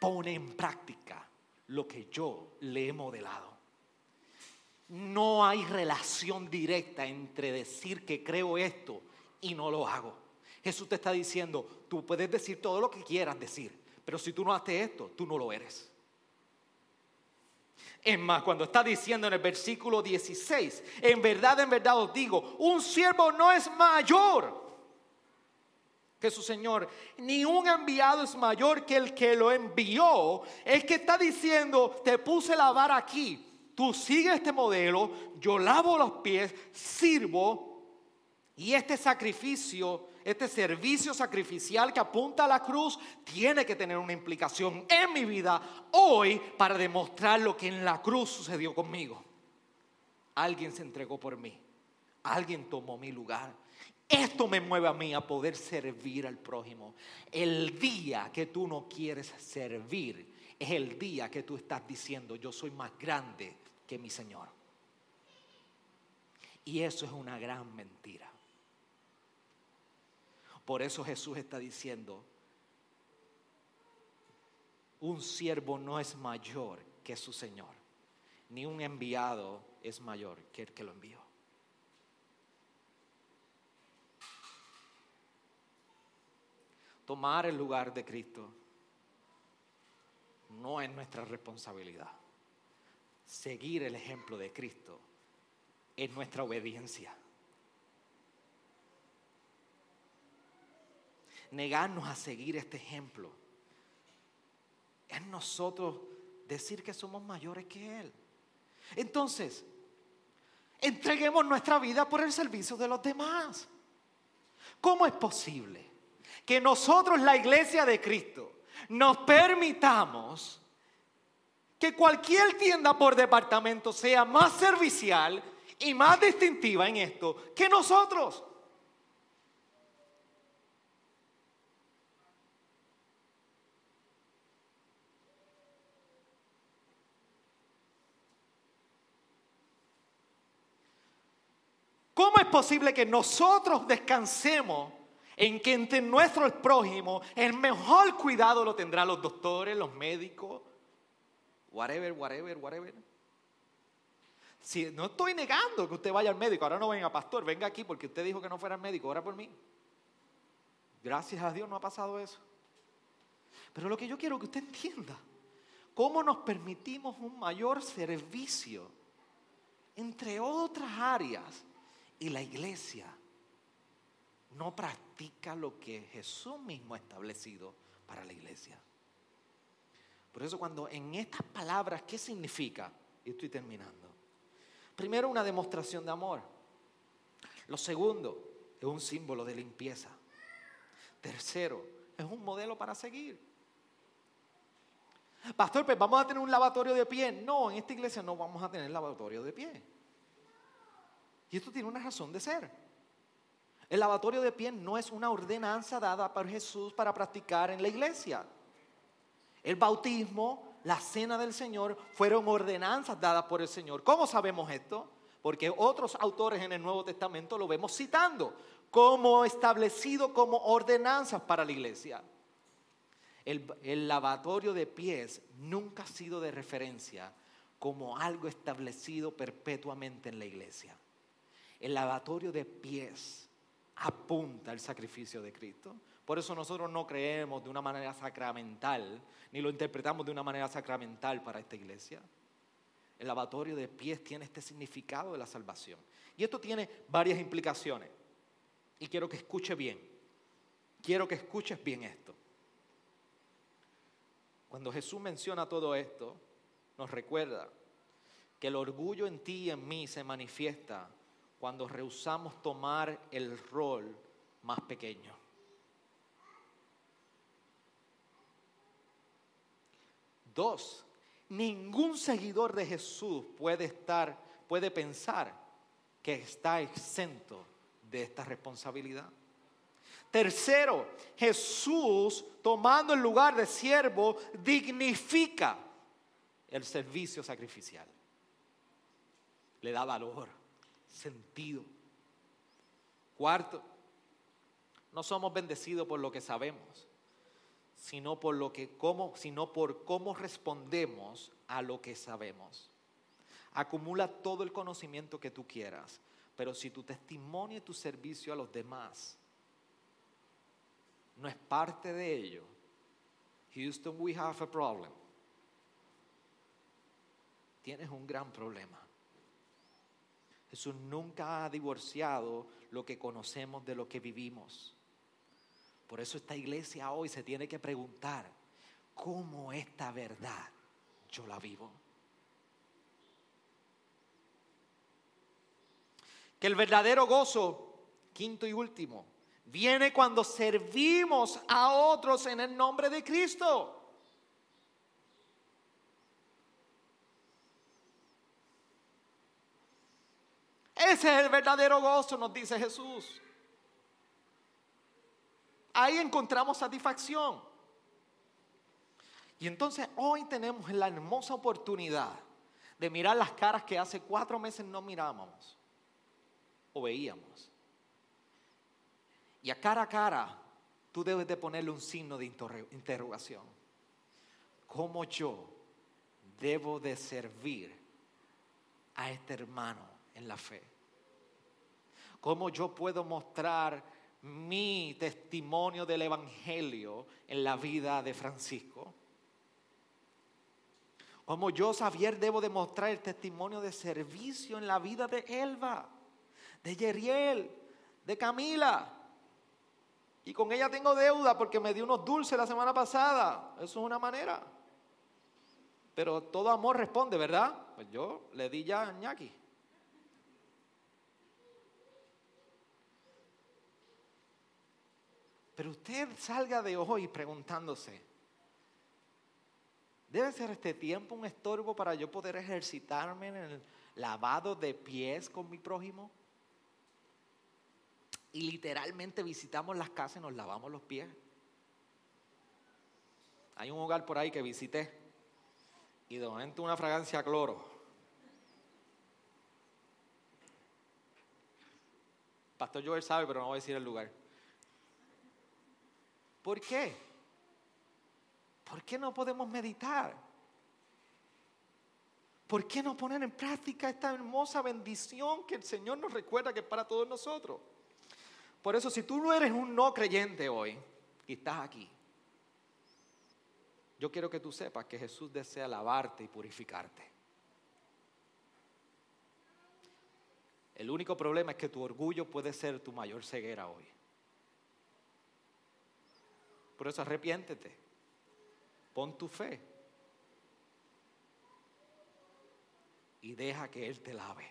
Speaker 1: pone en práctica lo que yo le he modelado. No hay relación directa entre decir que creo esto y no lo hago. Jesús te está diciendo, tú puedes decir todo lo que quieras decir, pero si tú no haces esto, tú no lo eres. Es más, cuando está diciendo en el versículo 16, en verdad, en verdad os digo, un siervo no es mayor que su Señor, ni un enviado es mayor que el que lo envió. Es que está diciendo, te puse la vara aquí, tú sigues este modelo, yo lavo los pies, sirvo, y este sacrificio, este servicio sacrificial que apunta a la cruz, tiene que tener una implicación en mi vida hoy para demostrar lo que en la cruz sucedió conmigo. Alguien se entregó por mí, alguien tomó mi lugar. Esto me mueve a mí a poder servir al prójimo. El día que tú no quieres servir es el día que tú estás diciendo, yo soy más grande que mi Señor. Y eso es una gran mentira. Por eso Jesús está diciendo, un siervo no es mayor que su Señor, ni un enviado es mayor que el que lo envió. Tomar el lugar de Cristo no es nuestra responsabilidad. Seguir el ejemplo de Cristo es nuestra obediencia. Negarnos a seguir este ejemplo es nosotros decir que somos mayores que Él. Entonces, entreguemos nuestra vida por el servicio de los demás. ¿Cómo es posible que nosotros, la iglesia de Cristo, nos permitamos que cualquier tienda por departamento sea más servicial y más distintiva en esto que nosotros? ¿Cómo es posible que nosotros descansemos en que entre nuestro prójimo el mejor cuidado lo tendrán los doctores, los médicos, whatever, whatever, whatever? Si no estoy negando que usted vaya al médico, ahora no venga pastor, venga aquí porque usted dijo que no fuera al médico, ora por mí. Gracias a Dios no ha pasado eso. Pero lo que yo quiero que usted entienda, cómo nos permitimos un mayor servicio entre otras áreas y la iglesia no practica lo que Jesús mismo ha establecido para la iglesia. Por eso cuando en estas palabras, ¿qué significa? Y estoy terminando. Primero, una demostración de amor. Lo segundo, es un símbolo de limpieza. Tercero, es un modelo para seguir. Pastor, pues vamos a tener un lavatorio de pie. No, en esta iglesia no vamos a tener lavatorio de pie. Y esto tiene una razón de ser. El lavatorio de pies no es una ordenanza dada por Jesús para practicar en la iglesia. El bautismo, la cena del Señor fueron ordenanzas dadas por el Señor. ¿Cómo sabemos esto? Porque otros autores en el Nuevo Testamento lo vemos citando como establecido como ordenanzas para la iglesia. El, el, lavatorio de pies nunca ha sido de referencia como algo establecido perpetuamente en la iglesia. El lavatorio de pies apunta al sacrificio de Cristo. Por eso nosotros no creemos de una manera sacramental, ni lo interpretamos de una manera sacramental para esta iglesia. El lavatorio de pies tiene este significado de la salvación. Y esto tiene varias implicaciones. Y quiero que escuche bien. Quiero que escuches bien esto. Cuando Jesús menciona todo esto, nos recuerda que el orgullo en ti y en mí se manifiesta cuando rehusamos tomar el rol más pequeño. Dos, ningún seguidor de Jesús puede estar, puede pensar que está exento de esta responsabilidad. Tercero, Jesús, tomando el lugar de siervo, dignifica el servicio sacrificial. Le da valor sentido. Cuarto, no somos bendecidos por lo que sabemos, sino por lo que cómo, sino por cómo respondemos a lo que sabemos. Acumula todo el conocimiento que tú quieras, pero si tu testimonio y tu servicio a los demás no es parte de ello, Houston, we have a problem. Tienes un gran problema. Jesús nunca ha divorciado lo que conocemos de lo que vivimos. Por eso esta iglesia hoy se tiene que preguntar, ¿cómo esta verdad yo la vivo? Que el verdadero gozo, quinto y último, viene cuando servimos a otros en el nombre de Cristo. Ese es el verdadero gozo, nos dice Jesús. Ahí encontramos satisfacción. Y entonces hoy tenemos la hermosa oportunidad de mirar las caras que hace cuatro meses no mirábamos o veíamos. Y a cara a cara tú debes de ponerle un signo de interrogación. cómo yo debo de servir a este hermano en la fe. Cómo yo puedo mostrar mi testimonio del Evangelio en la vida de Francisco. Como yo, Xavier, debo demostrar el testimonio de servicio en la vida de Elba, de Yeriel, de Camila. Y con ella tengo deuda porque me dio unos dulces la semana pasada. Eso es una manera. Pero todo amor responde, ¿verdad? Pues yo le di ya a Ñaki. Pero usted salga de hoy preguntándose, ¿debe ser este tiempo un estorbo para yo poder ejercitarme en el lavado de pies con mi prójimo? Y literalmente visitamos las casas y nos lavamos los pies. Hay un hogar por ahí que visité y de momento una fragancia a cloro. Pastor Joel sabe, pero no voy a decir el lugar. ¿Por qué? ¿Por qué no podemos meditar? ¿Por qué no poner en práctica esta hermosa bendición que el Señor nos recuerda que es para todos nosotros? Por eso, si tú no eres un no creyente hoy y estás aquí, yo quiero que tú sepas que Jesús desea lavarte y purificarte. El único problema es que tu orgullo puede ser tu mayor ceguera hoy. Por eso arrepiéntete. Pon tu fe. Y deja que Él te lave.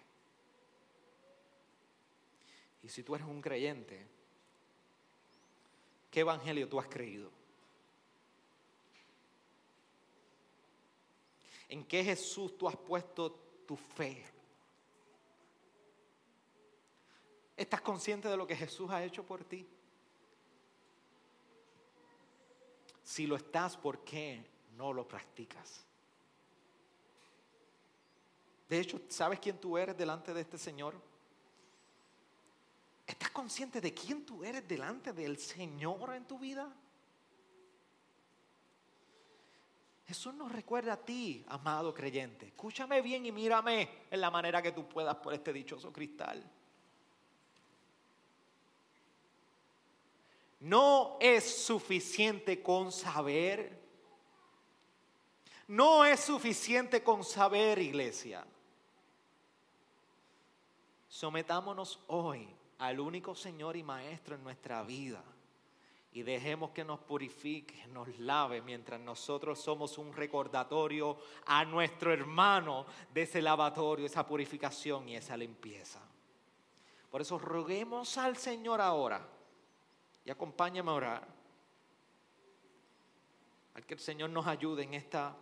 Speaker 1: Y si tú eres un creyente, ¿qué evangelio tú has creído? ¿En qué Jesús tú has puesto tu fe? ¿Estás consciente de lo que Jesús ha hecho por ti? Si lo estás, ¿por qué no lo practicas? De hecho, ¿sabes quién tú eres delante de este Señor? ¿Estás consciente de quién tú eres delante del Señor en tu vida? Jesús nos recuerda a ti, amado creyente. Escúchame bien y mírame en la manera que tú puedas por este dichoso cristal. No es suficiente con saber. No es suficiente con saber, iglesia. Sometámonos hoy al único Señor y Maestro en nuestra vida y dejemos que nos purifique, nos lave mientras nosotros somos un recordatorio a nuestro hermano de ese lavatorio, esa purificación y esa limpieza. Por eso roguemos al Señor ahora y acompáñame a orar. Al que el Señor nos ayude en esta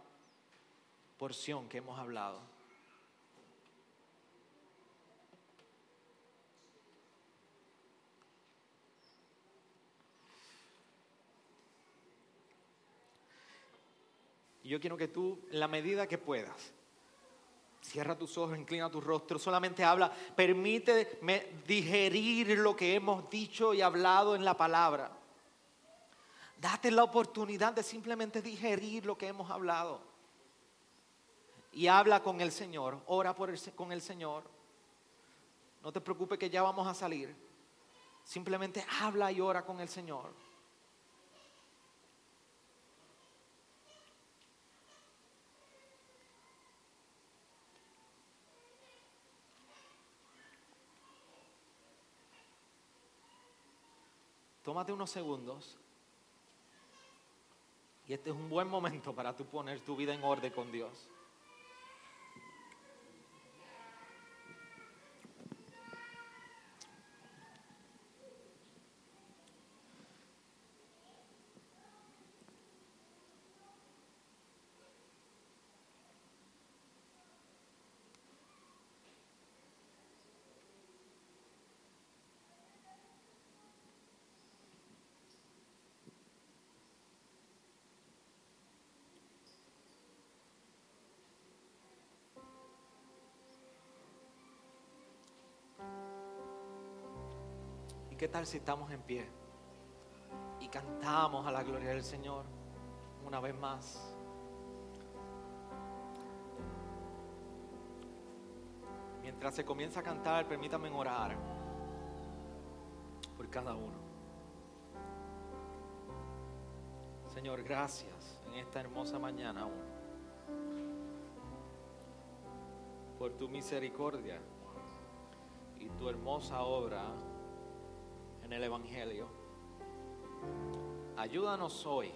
Speaker 1: porción que hemos hablado. Y yo quiero que tú, en la medida que puedas, Cierra tus ojos, inclina tu rostro, solamente habla, permíteme digerir lo que hemos dicho y hablado en la palabra. Date la oportunidad de simplemente digerir lo que hemos hablado. Y habla con el Señor, ora por con el Señor. No te preocupes que ya vamos a salir. Simplemente habla y ora con el Señor. Tómate unos segundos. Y este es un buen momento para tú poner tu vida en orden con Dios. ¿Qué tal si estamos en pie y cantamos a la gloria del Señor una vez más? Mientras se comienza a cantar, permítanme orar por cada uno. Señor, gracias en esta hermosa mañana aún. Por tu misericordia y tu hermosa obra en el Evangelio. Ayúdanos hoy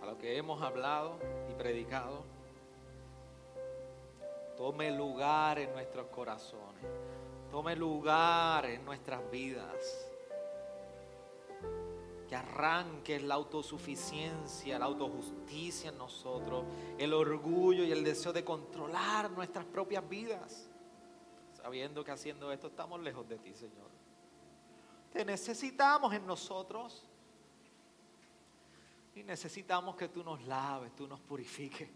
Speaker 1: a lo que hemos hablado y predicado. Tome lugar en nuestros corazones. Tome lugar en nuestras vidas. Que arranque la autosuficiencia, la autojusticia en nosotros, el orgullo y el deseo de controlar nuestras propias vidas. Sabiendo que haciendo esto estamos lejos de ti, Señor. Te necesitamos en nosotros. Y necesitamos que tú nos laves, tú nos purifiques.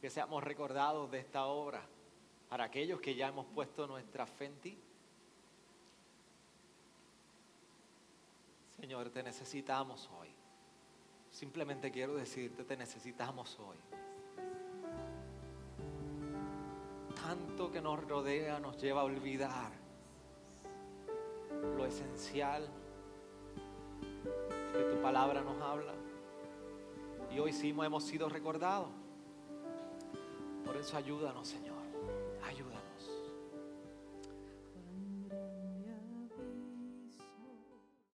Speaker 1: Que seamos recordados de esta obra para aquellos que ya hemos puesto nuestra fe en ti. Señor, te necesitamos hoy. Simplemente quiero decirte, te necesitamos hoy. Tanto que nos rodea nos lleva a olvidar lo esencial que tu palabra nos habla. Y hoy sí hemos sido recordados. Por eso ayúdanos, Señor.